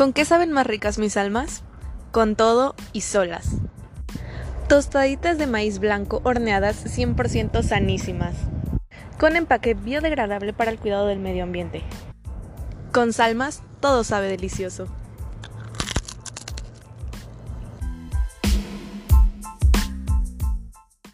¿Con qué saben más ricas mis almas? Con todo y solas. Tostaditas de maíz blanco horneadas 100% sanísimas. Con empaque biodegradable para el cuidado del medio ambiente. Con salmas todo sabe delicioso.